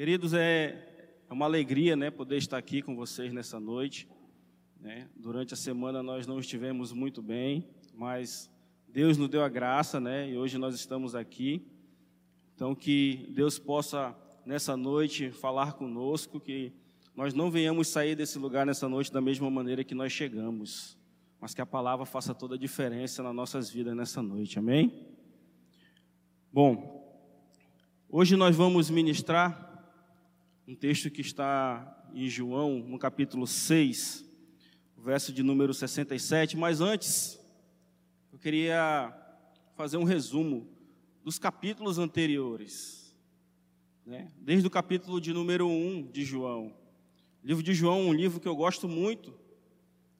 Queridos, é, é uma alegria né, poder estar aqui com vocês nessa noite. Né? Durante a semana nós não estivemos muito bem, mas Deus nos deu a graça né, e hoje nós estamos aqui. Então, que Deus possa nessa noite falar conosco, que nós não venhamos sair desse lugar nessa noite da mesma maneira que nós chegamos, mas que a palavra faça toda a diferença nas nossas vidas nessa noite, amém? Bom, hoje nós vamos ministrar um texto que está em João, no capítulo 6, verso de número 67. Mas antes, eu queria fazer um resumo dos capítulos anteriores. Né? Desde o capítulo de número 1 de João. O livro de João é um livro que eu gosto muito,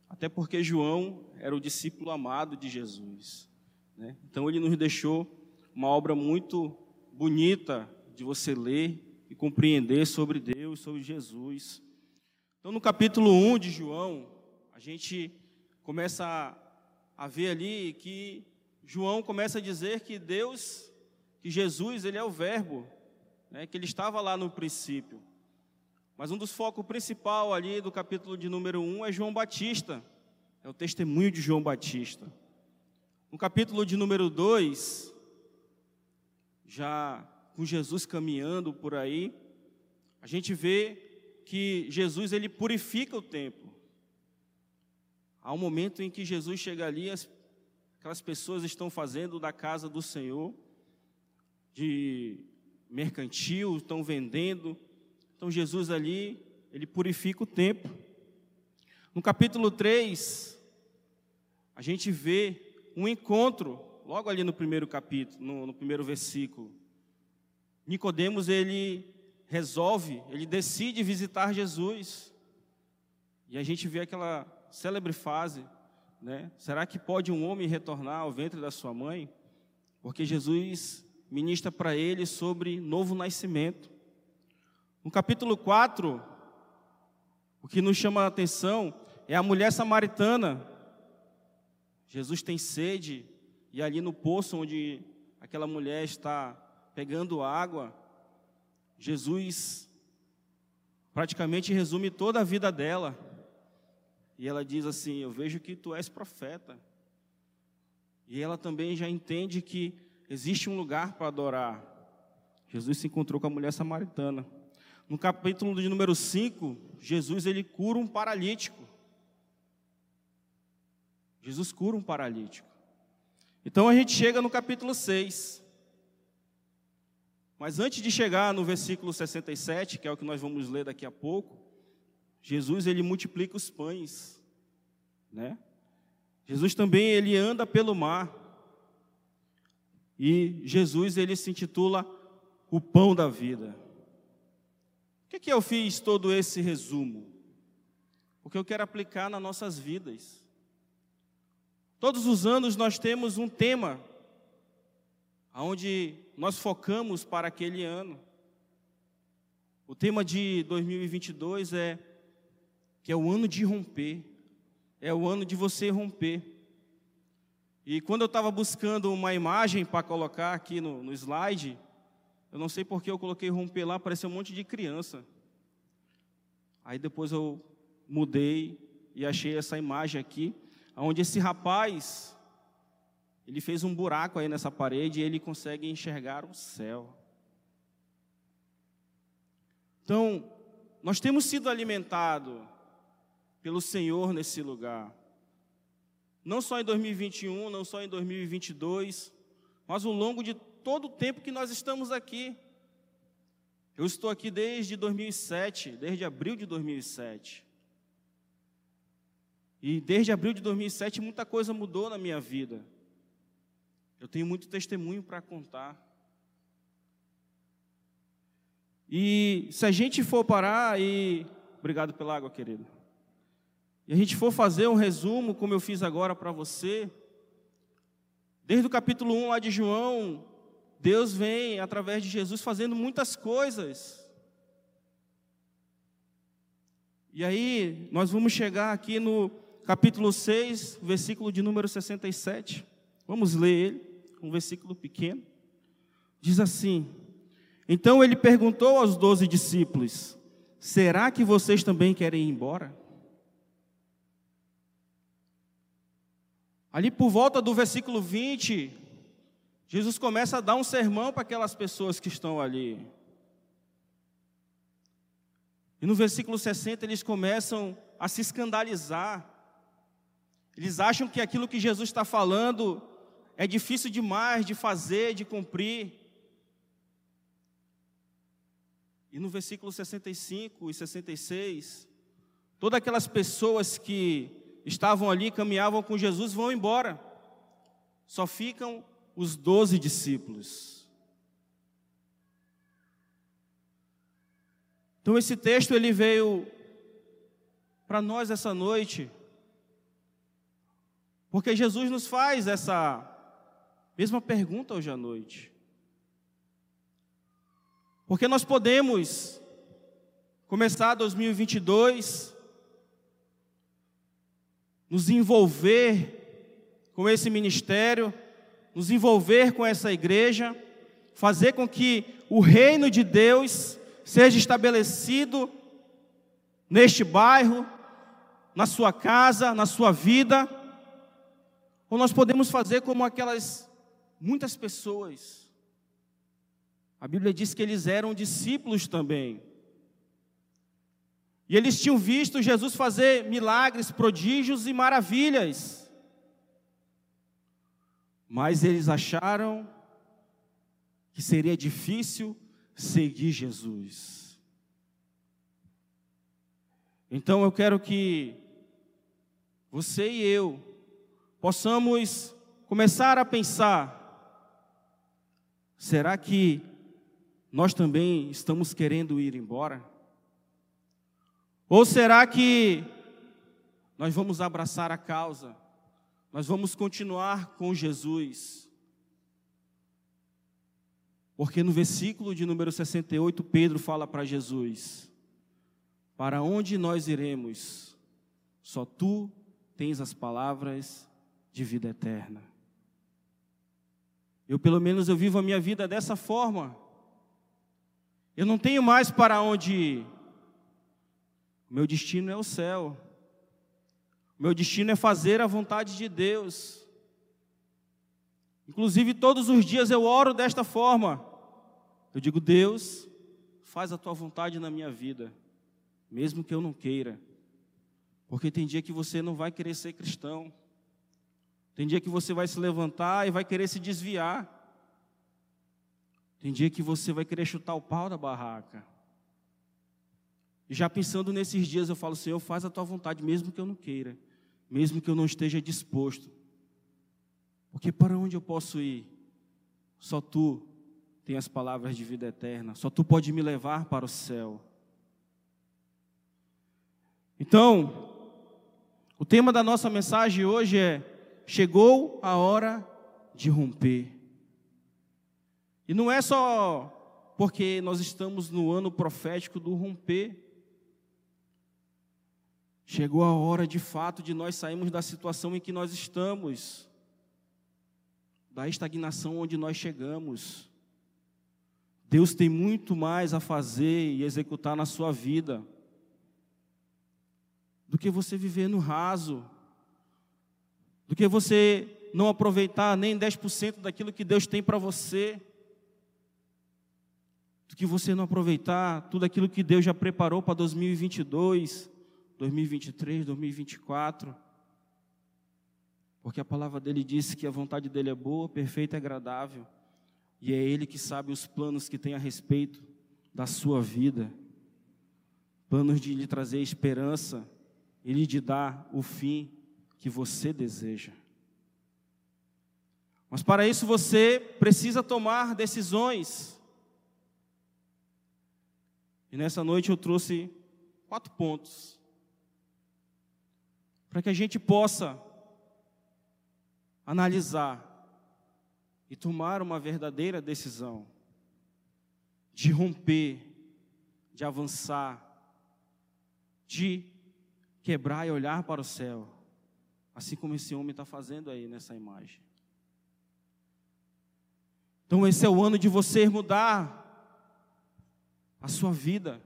até porque João era o discípulo amado de Jesus. Né? Então ele nos deixou uma obra muito bonita de você ler e compreender sobre Deus, sobre Jesus. Então, no capítulo 1 de João, a gente começa a, ver ali que João começa a dizer que Deus, que Jesus, ele é o Verbo, né, que ele estava lá no princípio. Mas um dos focos principal ali do capítulo de número 1 é João Batista, é o testemunho de João Batista. No capítulo de número 2, já com Jesus caminhando por aí, a gente vê que Jesus ele purifica o templo. Há um momento em que Jesus chega ali, as, aquelas pessoas estão fazendo da casa do Senhor de mercantil, estão vendendo. Então Jesus ali, ele purifica o templo. No capítulo 3, a gente vê um encontro, logo ali no primeiro capítulo, no, no primeiro versículo, Nicodemos ele resolve, ele decide visitar Jesus. E a gente vê aquela célebre fase, né? Será que pode um homem retornar ao ventre da sua mãe? Porque Jesus ministra para ele sobre novo nascimento. No capítulo 4, o que nos chama a atenção é a mulher samaritana. Jesus tem sede, e ali no poço onde aquela mulher está pegando água, Jesus praticamente resume toda a vida dela. E ela diz assim: Eu vejo que tu és profeta. E ela também já entende que existe um lugar para adorar. Jesus se encontrou com a mulher samaritana. No capítulo de número 5, Jesus ele cura um paralítico. Jesus cura um paralítico. Então a gente chega no capítulo 6. Mas antes de chegar no versículo 67, que é o que nós vamos ler daqui a pouco, Jesus ele multiplica os pães, né? Jesus também ele anda pelo mar. E Jesus ele se intitula o pão da vida. Por que, que eu fiz todo esse resumo? Porque eu quero aplicar nas nossas vidas. Todos os anos nós temos um tema onde nós focamos para aquele ano. O tema de 2022 é que é o ano de romper, é o ano de você romper. E quando eu estava buscando uma imagem para colocar aqui no, no slide, eu não sei porque eu coloquei romper lá, parecia um monte de criança. Aí depois eu mudei e achei essa imagem aqui, onde esse rapaz ele fez um buraco aí nessa parede e ele consegue enxergar o céu. Então, nós temos sido alimentados pelo Senhor nesse lugar. Não só em 2021, não só em 2022, mas ao longo de todo o tempo que nós estamos aqui. Eu estou aqui desde 2007, desde abril de 2007. E desde abril de 2007 muita coisa mudou na minha vida. Eu tenho muito testemunho para contar. E se a gente for parar e. Obrigado pela água, querido. E a gente for fazer um resumo, como eu fiz agora para você, desde o capítulo 1 lá de João, Deus vem, através de Jesus, fazendo muitas coisas. E aí, nós vamos chegar aqui no capítulo 6, versículo de número 67. Vamos ler ele um versículo pequeno, diz assim: Então ele perguntou aos doze discípulos: Será que vocês também querem ir embora? Ali por volta do versículo 20, Jesus começa a dar um sermão para aquelas pessoas que estão ali. E no versículo 60 eles começam a se escandalizar. Eles acham que aquilo que Jesus está falando é difícil demais de fazer, de cumprir. E no versículo 65 e 66, todas aquelas pessoas que estavam ali, caminhavam com Jesus, vão embora. Só ficam os doze discípulos. Então esse texto ele veio para nós essa noite, porque Jesus nos faz essa mesma pergunta hoje à noite. Porque nós podemos começar 2022 nos envolver com esse ministério, nos envolver com essa igreja, fazer com que o reino de Deus seja estabelecido neste bairro, na sua casa, na sua vida, ou nós podemos fazer como aquelas muitas pessoas. A Bíblia diz que eles eram discípulos também. E eles tinham visto Jesus fazer milagres, prodígios e maravilhas. Mas eles acharam que seria difícil seguir Jesus. Então eu quero que você e eu possamos começar a pensar: será que nós também estamos querendo ir embora? Ou será que nós vamos abraçar a causa? Nós vamos continuar com Jesus? Porque no versículo de número 68, Pedro fala para Jesus: Para onde nós iremos? Só tu tens as palavras de vida eterna. Eu, pelo menos, eu vivo a minha vida dessa forma. Eu não tenho mais para onde ir. Meu destino é o céu. Meu destino é fazer a vontade de Deus. Inclusive, todos os dias eu oro desta forma. Eu digo, Deus, faz a tua vontade na minha vida, mesmo que eu não queira. Porque tem dia que você não vai querer ser cristão. Tem dia que você vai se levantar e vai querer se desviar. Tem dia que você vai querer chutar o pau da barraca. E já pensando nesses dias, eu falo, Senhor, faz a tua vontade, mesmo que eu não queira, mesmo que eu não esteja disposto. Porque para onde eu posso ir? Só tu tem as palavras de vida eterna, só tu pode me levar para o céu. Então, o tema da nossa mensagem hoje é: chegou a hora de romper. E não é só porque nós estamos no ano profético do romper, Chegou a hora de fato de nós sairmos da situação em que nós estamos, da estagnação onde nós chegamos. Deus tem muito mais a fazer e executar na sua vida do que você viver no raso, do que você não aproveitar nem 10% daquilo que Deus tem para você, do que você não aproveitar tudo aquilo que Deus já preparou para 2022 2023, 2024. Porque a palavra dele diz que a vontade dele é boa, perfeita e agradável. E é ele que sabe os planos que tem a respeito da sua vida. Planos de lhe trazer esperança e lhe de dar o fim que você deseja. Mas para isso você precisa tomar decisões. E nessa noite eu trouxe quatro pontos para que a gente possa analisar e tomar uma verdadeira decisão de romper, de avançar, de quebrar e olhar para o céu, assim como esse homem está fazendo aí nessa imagem. Então, esse é o ano de você mudar a sua vida.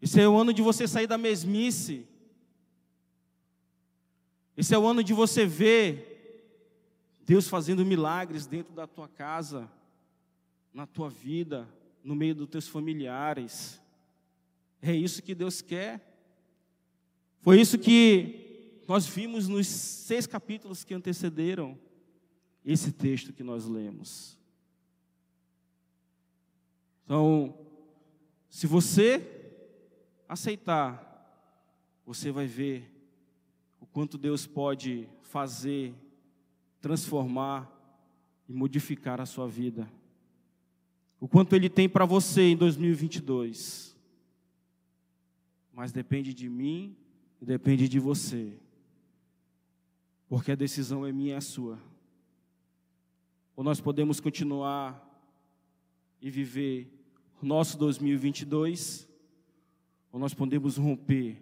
Esse é o ano de você sair da mesmice. Esse é o ano de você ver Deus fazendo milagres dentro da tua casa, na tua vida, no meio dos teus familiares. É isso que Deus quer. Foi isso que nós vimos nos seis capítulos que antecederam esse texto que nós lemos. Então, se você aceitar, você vai ver o quanto Deus pode fazer, transformar e modificar a sua vida. O quanto Ele tem para você em 2022. Mas depende de mim e depende de você. Porque a decisão é minha e é sua. Ou nós podemos continuar e viver nosso 2022, ou nós podemos romper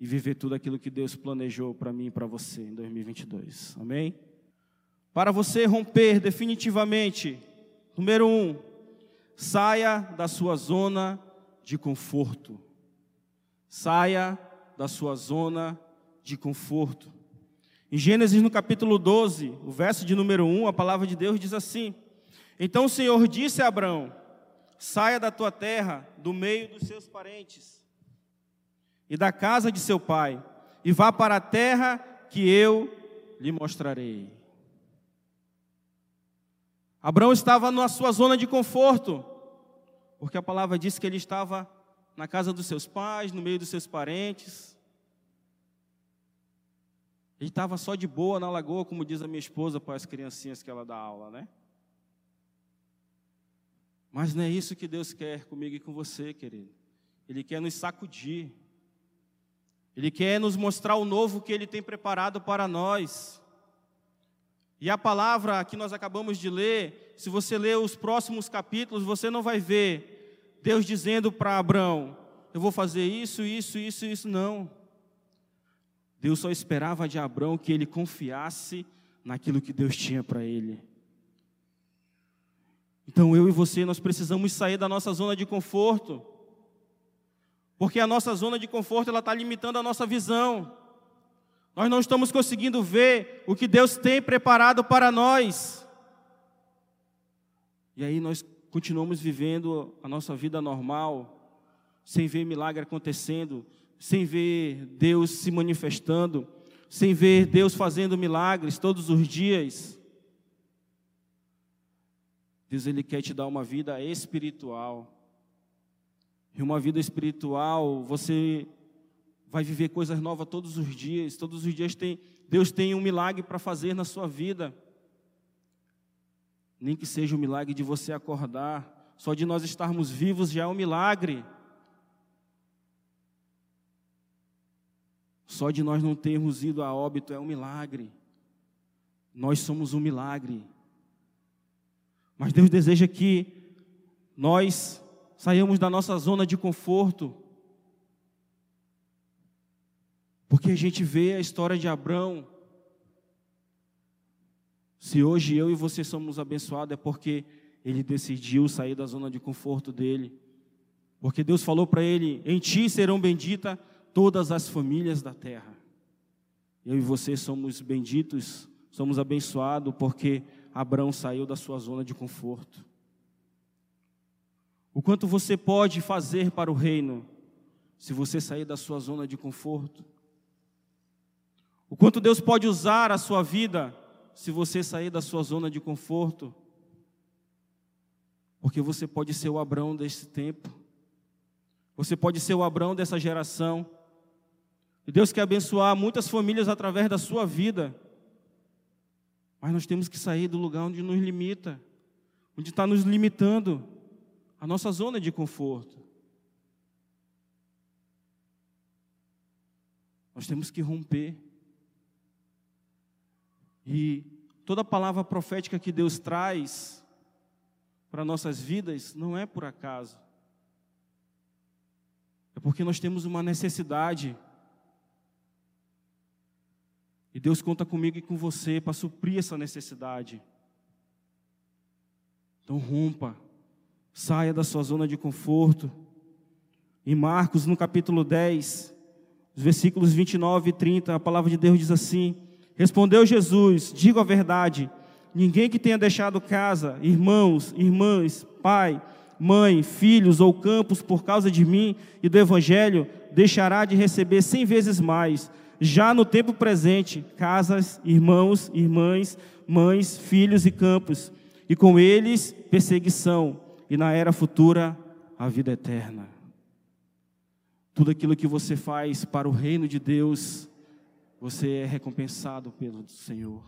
e viver tudo aquilo que Deus planejou para mim e para você em 2022. Amém? Para você romper definitivamente, número um, saia da sua zona de conforto. Saia da sua zona de conforto. Em Gênesis no capítulo 12, o verso de número 1, a palavra de Deus diz assim: Então o Senhor disse a Abraão: Saia da tua terra, do meio dos seus parentes e da casa de seu pai, e vá para a terra que eu lhe mostrarei. Abraão estava na sua zona de conforto, porque a palavra diz que ele estava na casa dos seus pais, no meio dos seus parentes. Ele estava só de boa na lagoa, como diz a minha esposa para as criancinhas que ela dá aula, né? Mas não é isso que Deus quer comigo e com você, querido. Ele quer nos sacudir. Ele quer nos mostrar o novo que Ele tem preparado para nós. E a palavra que nós acabamos de ler, se você ler os próximos capítulos, você não vai ver Deus dizendo para Abraão: Eu vou fazer isso, isso, isso, isso. Não. Deus só esperava de Abraão que ele confiasse naquilo que Deus tinha para ele. Então eu e você, nós precisamos sair da nossa zona de conforto. Porque a nossa zona de conforto ela está limitando a nossa visão. Nós não estamos conseguindo ver o que Deus tem preparado para nós. E aí nós continuamos vivendo a nossa vida normal, sem ver milagre acontecendo, sem ver Deus se manifestando, sem ver Deus fazendo milagres todos os dias. Deus ele quer te dar uma vida espiritual. E uma vida espiritual, você vai viver coisas novas todos os dias. Todos os dias tem Deus tem um milagre para fazer na sua vida. Nem que seja o milagre de você acordar, só de nós estarmos vivos já é um milagre. Só de nós não termos ido a óbito é um milagre. Nós somos um milagre. Mas Deus deseja que nós saiamos da nossa zona de conforto. Porque a gente vê a história de Abraão. Se hoje eu e você somos abençoados, é porque ele decidiu sair da zona de conforto dele. Porque Deus falou para ele: Em ti serão benditas todas as famílias da terra. Eu e você somos benditos, somos abençoados porque Abraão saiu da sua zona de conforto. O quanto você pode fazer para o reino se você sair da sua zona de conforto? O quanto Deus pode usar a sua vida se você sair da sua zona de conforto? Porque você pode ser o Abraão desse tempo. Você pode ser o Abraão dessa geração. E Deus quer abençoar muitas famílias através da sua vida. Mas nós temos que sair do lugar onde nos limita, onde está nos limitando, a nossa zona de conforto. Nós temos que romper. E toda palavra profética que Deus traz para nossas vidas não é por acaso. É porque nós temos uma necessidade e Deus conta comigo e com você para suprir essa necessidade. Então rompa, Saia da sua zona de conforto. Em Marcos, no capítulo 10, os versículos 29 e 30, a palavra de Deus diz assim: Respondeu Jesus: Digo a verdade, ninguém que tenha deixado casa, irmãos, irmãs, pai, mãe, filhos ou campos por causa de mim e do evangelho, deixará de receber cem vezes mais, já no tempo presente, casas, irmãos, irmãs, mães, filhos e campos, e com eles perseguição, e na era futura a vida eterna. Tudo aquilo que você faz para o reino de Deus, você é recompensado pelo Senhor.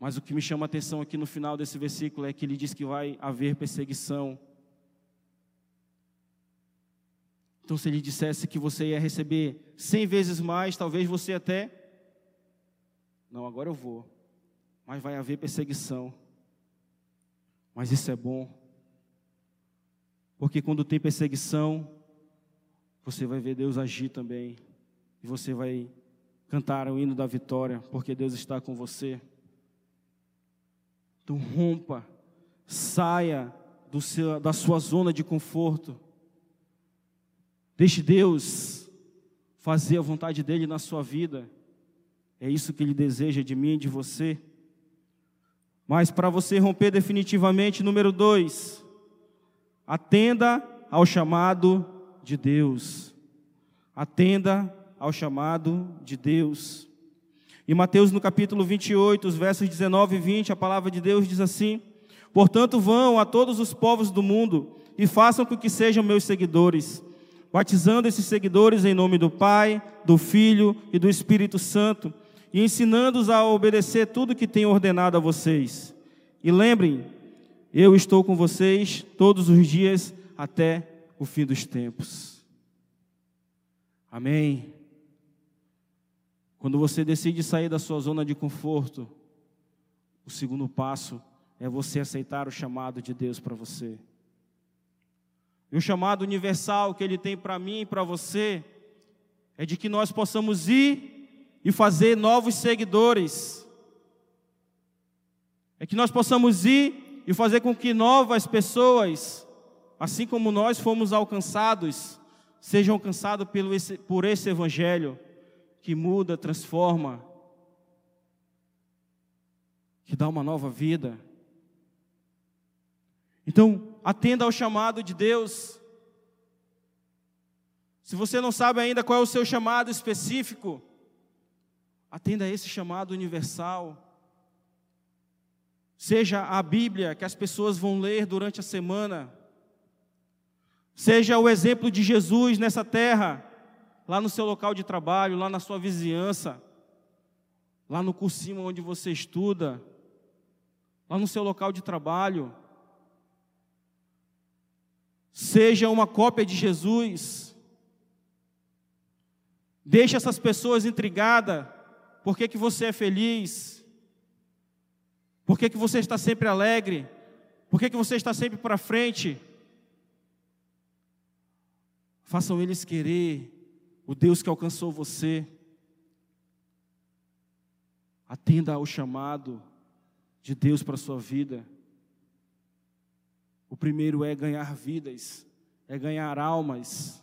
Mas o que me chama a atenção aqui no final desse versículo é que ele diz que vai haver perseguição. Então, se ele dissesse que você ia receber cem vezes mais, talvez você até. Não, agora eu vou. Mas vai haver perseguição. Mas isso é bom. Porque quando tem perseguição, você vai ver Deus agir também. E você vai cantar o hino da vitória, porque Deus está com você. Então rompa, saia seu, da sua zona de conforto. Deixe Deus fazer a vontade dEle na sua vida. É isso que Ele deseja de mim e de você. Mas para você romper definitivamente, número dois, atenda ao chamado de Deus. Atenda ao chamado de Deus. Em Mateus, no capítulo 28, os versos 19 e 20, a palavra de Deus diz assim: Portanto, vão a todos os povos do mundo e façam com que sejam meus seguidores, batizando esses seguidores em nome do Pai, do Filho e do Espírito Santo, e ensinando-os a obedecer tudo que tenho ordenado a vocês. E lembrem, eu estou com vocês todos os dias até o fim dos tempos. Amém. Quando você decide sair da sua zona de conforto, o segundo passo é você aceitar o chamado de Deus para você. E o chamado universal que Ele tem para mim e para você é de que nós possamos ir e fazer novos seguidores. É que nós possamos ir e fazer com que novas pessoas, assim como nós fomos alcançados, sejam alcançados por esse Evangelho que muda, transforma, que dá uma nova vida. Então, atenda ao chamado de Deus. Se você não sabe ainda qual é o seu chamado específico, atenda a esse chamado universal. Seja a Bíblia que as pessoas vão ler durante a semana, seja o exemplo de Jesus nessa terra, lá no seu local de trabalho, lá na sua vizinhança, lá no cursinho onde você estuda, lá no seu local de trabalho. Seja uma cópia de Jesus. Deixe essas pessoas intrigadas. Por que, que você é feliz? Por que, que você está sempre alegre? Por que, que você está sempre para frente? Façam eles querer o Deus que alcançou você. Atenda ao chamado de Deus para a sua vida. O primeiro é ganhar vidas, é ganhar almas,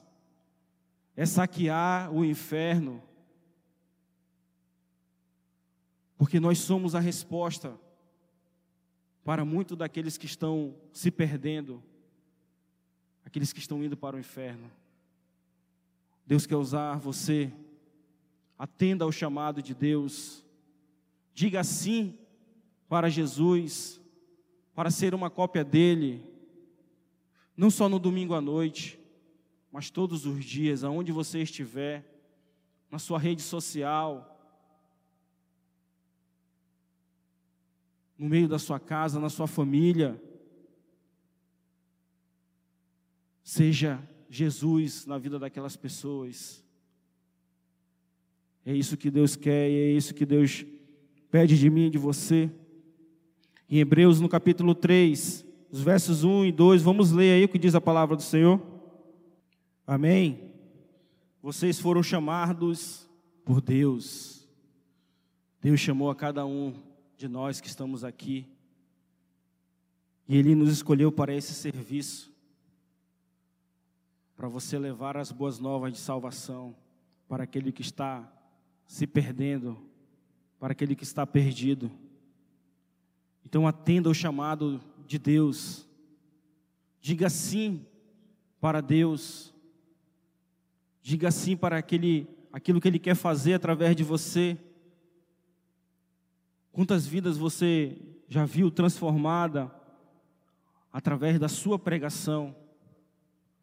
é saquear o inferno. Porque nós somos a resposta para muitos daqueles que estão se perdendo, aqueles que estão indo para o inferno. Deus quer usar você. Atenda ao chamado de Deus. Diga sim para Jesus, para ser uma cópia dele. Não só no domingo à noite, mas todos os dias, aonde você estiver, na sua rede social, no meio da sua casa, na sua família. Seja Jesus na vida daquelas pessoas. É isso que Deus quer e é isso que Deus pede de mim e de você. Em Hebreus, no capítulo 3, os versos 1 e 2, vamos ler aí o que diz a palavra do Senhor. Amém. Vocês foram chamados por Deus. Deus chamou a cada um de nós que estamos aqui. E Ele nos escolheu para esse serviço, para você levar as boas novas de salvação para aquele que está se perdendo, para aquele que está perdido. Então atenda o chamado de Deus, diga sim para Deus, diga sim para aquele, aquilo que Ele quer fazer através de você. Quantas vidas você já viu transformada através da sua pregação,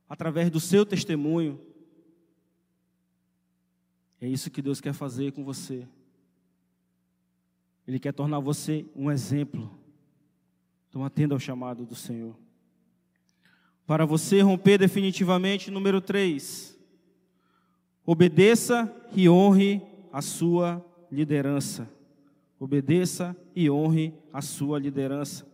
através do seu testemunho? É isso que Deus quer fazer com você. Ele quer tornar você um exemplo. Então atenda ao chamado do Senhor. Para você romper definitivamente, número 3. Obedeça e honre a sua liderança. Obedeça e honre a sua liderança.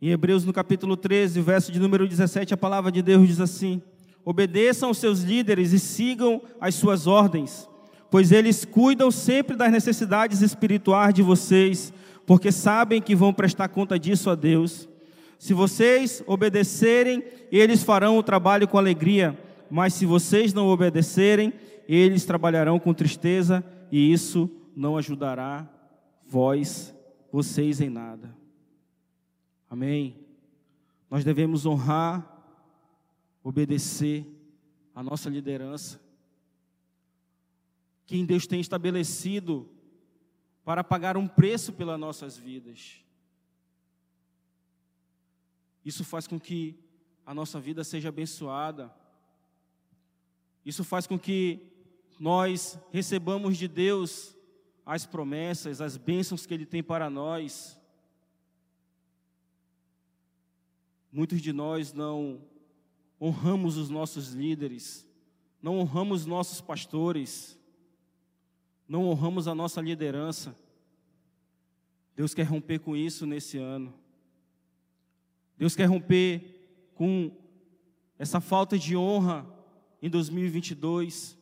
Em Hebreus, no capítulo 13, verso de número 17, a palavra de Deus diz assim: Obedeçam aos seus líderes e sigam as suas ordens, pois eles cuidam sempre das necessidades espirituais de vocês, porque sabem que vão prestar conta disso a Deus. Se vocês obedecerem, eles farão o trabalho com alegria, mas se vocês não obedecerem, eles trabalharão com tristeza, e isso não ajudará vós, vocês em nada. Amém. Nós devemos honrar, obedecer a nossa liderança. Quem Deus tem estabelecido para pagar um preço pelas nossas vidas. Isso faz com que a nossa vida seja abençoada. Isso faz com que nós recebamos de Deus as promessas, as bênçãos que Ele tem para nós. Muitos de nós não honramos os nossos líderes, não honramos nossos pastores, não honramos a nossa liderança. Deus quer romper com isso nesse ano. Deus quer romper com essa falta de honra em 2022.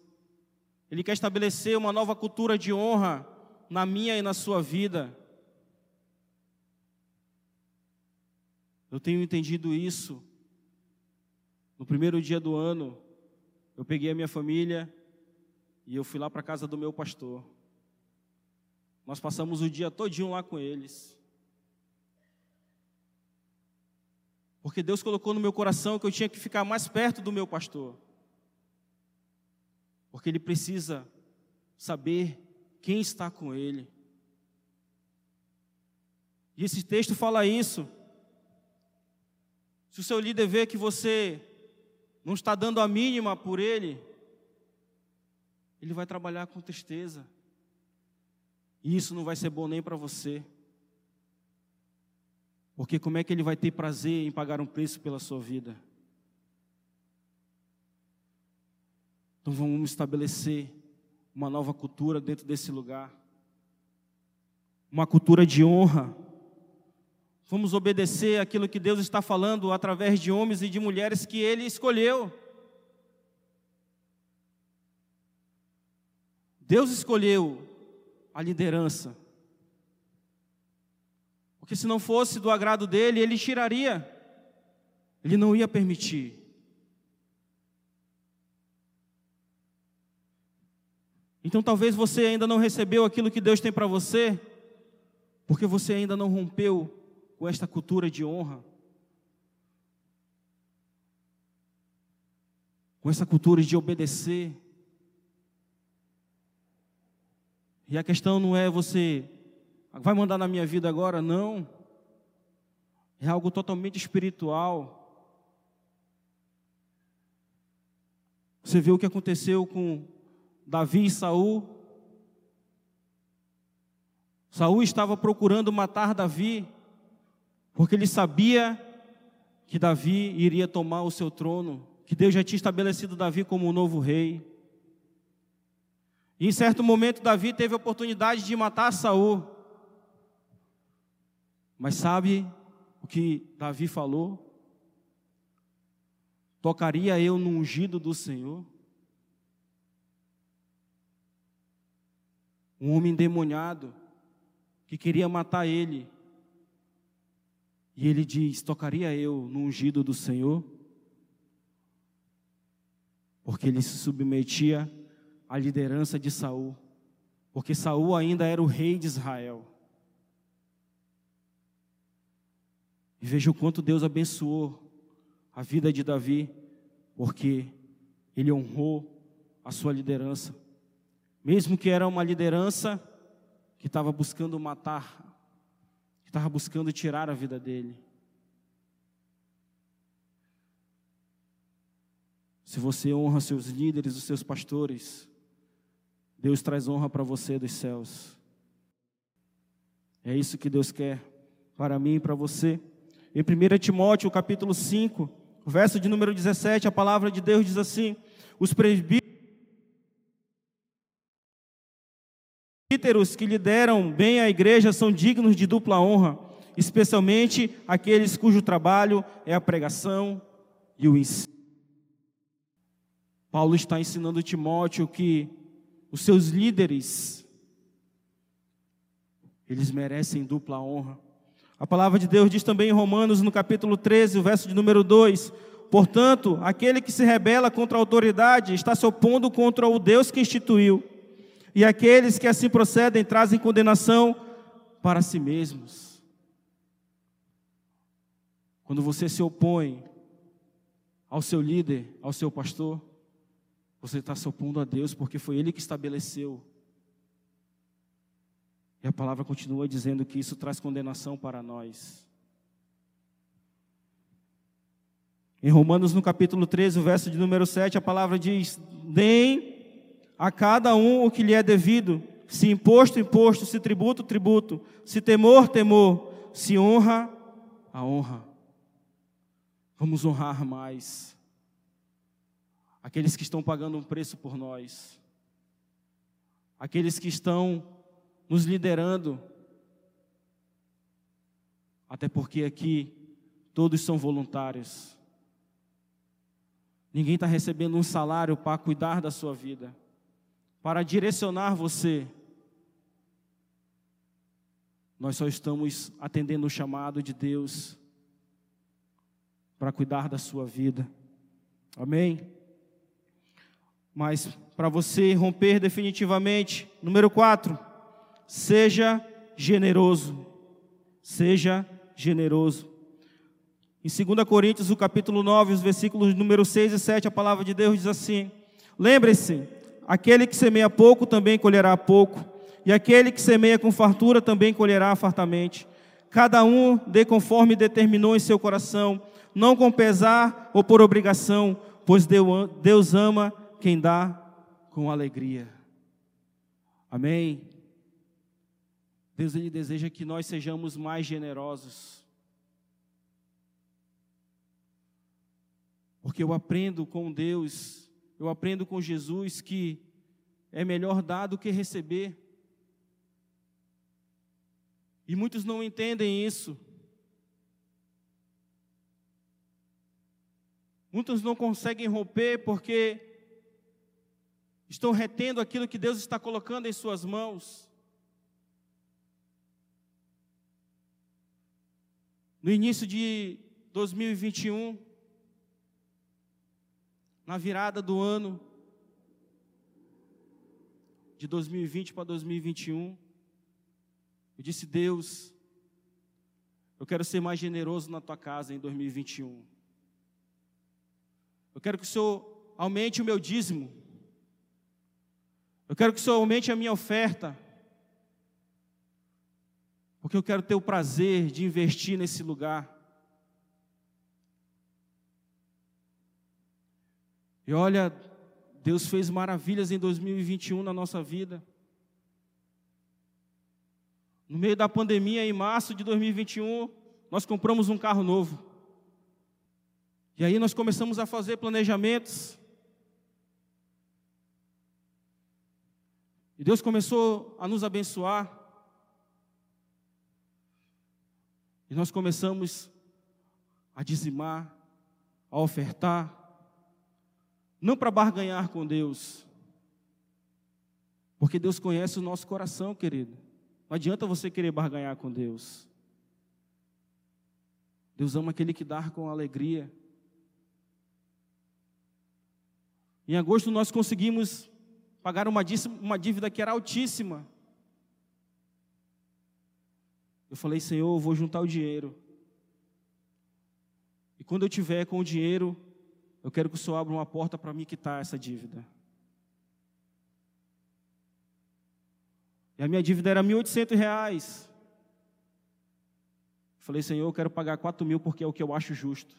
Ele quer estabelecer uma nova cultura de honra na minha e na sua vida. Eu tenho entendido isso. No primeiro dia do ano, eu peguei a minha família e eu fui lá para a casa do meu pastor. Nós passamos o dia todinho lá com eles. Porque Deus colocou no meu coração que eu tinha que ficar mais perto do meu pastor. Porque ele precisa saber quem está com ele. E esse texto fala isso. Se o seu líder vê que você não está dando a mínima por ele, ele vai trabalhar com tristeza. E isso não vai ser bom nem para você. Porque como é que ele vai ter prazer em pagar um preço pela sua vida? Então vamos estabelecer uma nova cultura dentro desse lugar. Uma cultura de honra. Vamos obedecer aquilo que Deus está falando através de homens e de mulheres que Ele escolheu. Deus escolheu a liderança. Porque se não fosse do agrado dele, ele tiraria. Ele não ia permitir. Então talvez você ainda não recebeu aquilo que Deus tem para você, porque você ainda não rompeu com esta cultura de honra, com essa cultura de obedecer. E a questão não é você vai mandar na minha vida agora, não. É algo totalmente espiritual. Você vê o que aconteceu com Davi e Saul. Saul estava procurando matar Davi, porque ele sabia que Davi iria tomar o seu trono, que Deus já tinha estabelecido Davi como o novo rei. E em certo momento Davi teve a oportunidade de matar Saul. Mas sabe o que Davi falou? Tocaria eu no ungido do Senhor? Um homem endemoniado que queria matar ele. E ele diz: Tocaria eu no ungido do Senhor? Porque ele se submetia à liderança de Saul. Porque Saul ainda era o rei de Israel. E veja o quanto Deus abençoou a vida de Davi, porque ele honrou a sua liderança. Mesmo que era uma liderança que estava buscando matar que estava buscando tirar a vida dele. Se você honra seus líderes, os seus pastores, Deus traz honra para você dos céus. É isso que Deus quer para mim e para você. Em 1 Timóteo, capítulo 5, verso de número 17, a palavra de Deus diz assim: Os presbíteros que lideram bem a igreja são dignos de dupla honra, especialmente aqueles cujo trabalho é a pregação e o ensino. Paulo está ensinando Timóteo que os seus líderes eles merecem dupla honra. A palavra de Deus diz também em Romanos, no capítulo 13, o verso de número 2: Portanto, aquele que se rebela contra a autoridade está se opondo contra o Deus que instituiu e aqueles que assim procedem trazem condenação para si mesmos. Quando você se opõe ao seu líder, ao seu pastor, você está se opondo a Deus, porque foi Ele que estabeleceu. E a palavra continua dizendo que isso traz condenação para nós. Em Romanos, no capítulo 13, o verso de número 7, a palavra diz: Nem a cada um o que lhe é devido, se imposto, imposto, se tributo, tributo, se temor, temor, se honra, a honra. Vamos honrar mais aqueles que estão pagando um preço por nós, aqueles que estão nos liderando, até porque aqui todos são voluntários. Ninguém está recebendo um salário para cuidar da sua vida para direcionar você. Nós só estamos atendendo o chamado de Deus para cuidar da sua vida. Amém? Mas para você romper definitivamente, número 4, seja generoso. Seja generoso. Em 2 Coríntios, o capítulo 9, os versículos número 6 e 7, a palavra de Deus diz assim: Lembre-se Aquele que semeia pouco também colherá pouco, e aquele que semeia com fartura também colherá fartamente. Cada um dê conforme determinou em seu coração, não com pesar ou por obrigação, pois Deus ama quem dá com alegria. Amém. Deus ele deseja que nós sejamos mais generosos. Porque eu aprendo com Deus eu aprendo com Jesus que é melhor dar do que receber. E muitos não entendem isso. Muitos não conseguem romper porque estão retendo aquilo que Deus está colocando em suas mãos. No início de 2021, na virada do ano de 2020 para 2021, eu disse: Deus, eu quero ser mais generoso na tua casa em 2021. Eu quero que o Senhor aumente o meu dízimo. Eu quero que o Senhor aumente a minha oferta. Porque eu quero ter o prazer de investir nesse lugar. E olha, Deus fez maravilhas em 2021 na nossa vida. No meio da pandemia, em março de 2021, nós compramos um carro novo. E aí nós começamos a fazer planejamentos. E Deus começou a nos abençoar. E nós começamos a dizimar, a ofertar, não para barganhar com Deus, porque Deus conhece o nosso coração, querido. Não adianta você querer barganhar com Deus. Deus ama aquele que dá com alegria. Em agosto nós conseguimos pagar uma dívida que era altíssima. Eu falei, Senhor, eu vou juntar o dinheiro. E quando eu tiver com o dinheiro, eu quero que o Senhor abra uma porta para me quitar essa dívida. E a minha dívida era R$ 1.800. Falei, Senhor, eu quero pagar 4 mil porque é o que eu acho justo.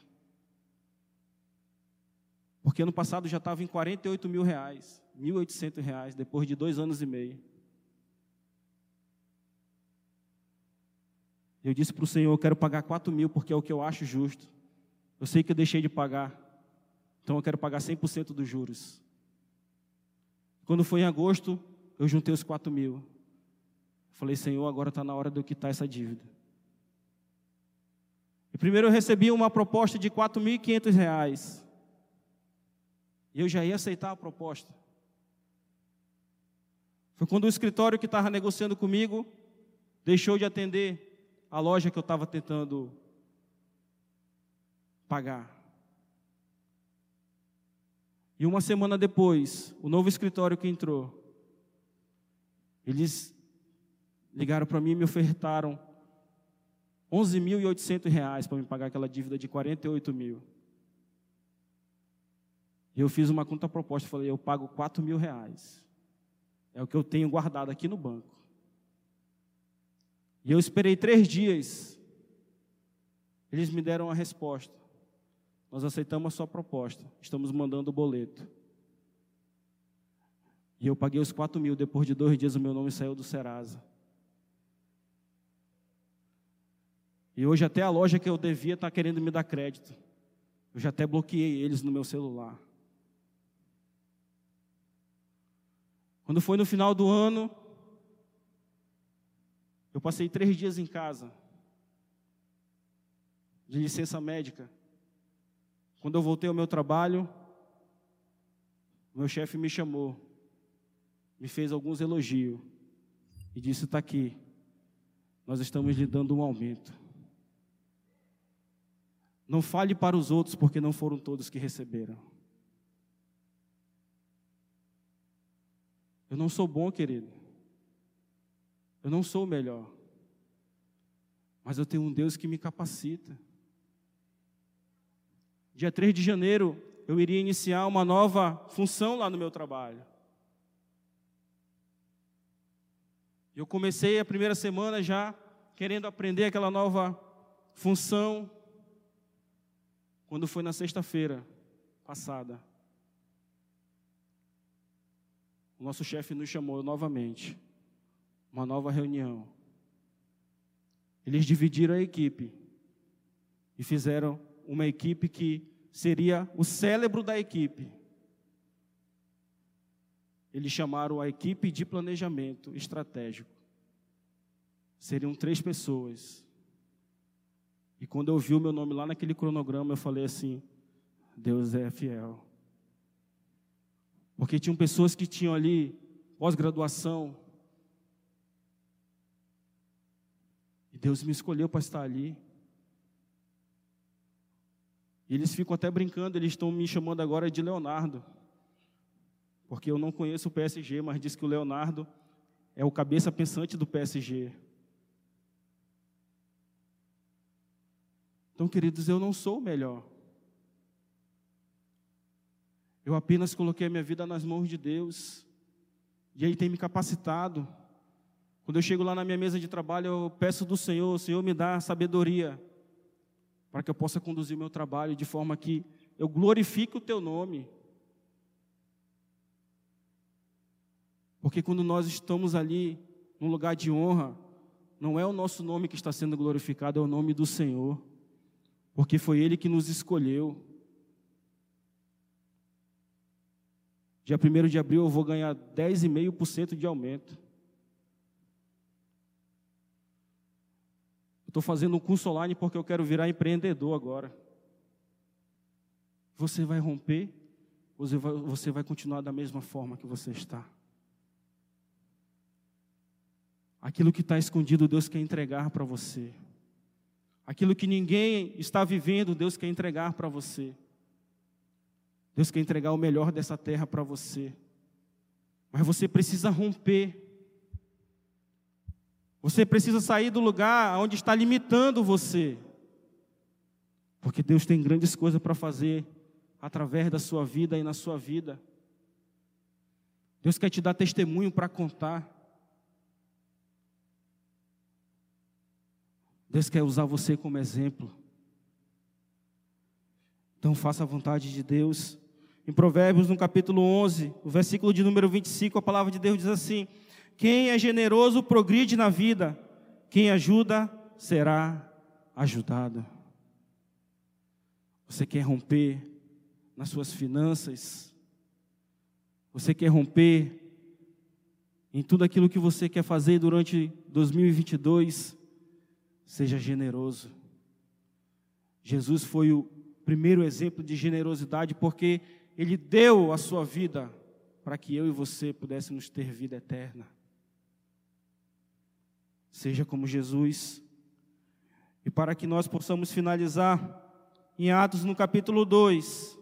Porque ano passado já estava em 48 mil reais, 1.800 reais, depois de dois anos e meio. Eu disse para o Senhor, eu quero pagar 4 mil porque é o que eu acho justo. Eu sei que eu deixei de pagar, então eu quero pagar 100% dos juros. Quando foi em agosto, eu juntei os 4 mil. Falei, Senhor, agora está na hora de eu quitar essa dívida. E primeiro eu recebi uma proposta de 4.500 reais. E eu já ia aceitar a proposta. Foi quando o escritório que estava negociando comigo deixou de atender a loja que eu estava tentando pagar. E uma semana depois, o novo escritório que entrou, eles ligaram para mim e me ofertaram 11.800 reais para me pagar aquela dívida de 48 mil. E eu fiz uma contraproposta, falei, eu pago 4 mil reais. É o que eu tenho guardado aqui no banco. E eu esperei três dias. Eles me deram a resposta. Nós aceitamos a sua proposta. Estamos mandando o boleto. E eu paguei os 4 mil. Depois de dois dias, o meu nome saiu do Serasa. E hoje até a loja que eu devia está querendo me dar crédito. Eu já até bloqueei eles no meu celular. Quando foi no final do ano, eu passei três dias em casa, de licença médica. Quando eu voltei ao meu trabalho, meu chefe me chamou, me fez alguns elogios e disse: está aqui, nós estamos lhe dando um aumento. Não fale para os outros, porque não foram todos que receberam. Eu não sou bom, querido. Eu não sou o melhor. Mas eu tenho um Deus que me capacita. Dia 3 de janeiro, eu iria iniciar uma nova função lá no meu trabalho. Eu comecei a primeira semana já querendo aprender aquela nova função. Quando foi na sexta-feira passada, o nosso chefe nos chamou novamente, uma nova reunião. Eles dividiram a equipe e fizeram uma equipe que seria o cérebro da equipe. Eles chamaram a equipe de planejamento estratégico. Seriam três pessoas. E quando eu vi o meu nome lá naquele cronograma, eu falei assim: Deus é fiel. Porque tinham pessoas que tinham ali pós-graduação. E Deus me escolheu para estar ali. E eles ficam até brincando, eles estão me chamando agora de Leonardo. Porque eu não conheço o PSG, mas diz que o Leonardo é o cabeça pensante do PSG. Então, queridos, eu não sou o melhor. Eu apenas coloquei a minha vida nas mãos de Deus. E Ele tem me capacitado. Quando eu chego lá na minha mesa de trabalho, eu peço do Senhor, Senhor me dá sabedoria para que eu possa conduzir o meu trabalho de forma que eu glorifique o teu nome. Porque quando nós estamos ali num lugar de honra, não é o nosso nome que está sendo glorificado, é o nome do Senhor. Porque foi Ele que nos escolheu. Dia 1 de abril eu vou ganhar 10,5% de aumento. Estou fazendo um curso online porque eu quero virar empreendedor agora. Você vai romper ou você vai continuar da mesma forma que você está? Aquilo que está escondido, Deus quer entregar para você. Aquilo que ninguém está vivendo, Deus quer entregar para você. Deus quer entregar o melhor dessa terra para você. Mas você precisa romper. Você precisa sair do lugar onde está limitando você. Porque Deus tem grandes coisas para fazer através da sua vida e na sua vida. Deus quer te dar testemunho para contar. Deus quer usar você como exemplo. Então faça a vontade de Deus. Em Provérbios, no capítulo 11, o versículo de número 25, a palavra de Deus diz assim: Quem é generoso progride na vida, quem ajuda será ajudado. Você quer romper nas suas finanças? Você quer romper em tudo aquilo que você quer fazer durante 2022? Seja generoso. Jesus foi o primeiro exemplo de generosidade porque ele deu a sua vida para que eu e você pudéssemos ter vida eterna. Seja como Jesus. E para que nós possamos finalizar, em Atos, no capítulo 2,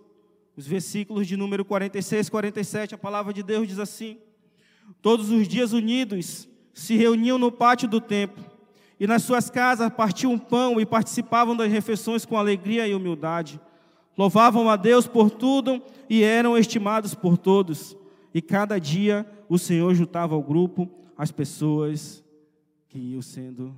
os versículos de número 46 e 47, a palavra de Deus diz assim: Todos os dias unidos se reuniam no pátio do templo, e nas suas casas partiam pão e participavam das refeições com alegria e humildade. Louvavam a Deus por tudo e eram estimados por todos. E cada dia o Senhor juntava ao grupo as pessoas que iam sendo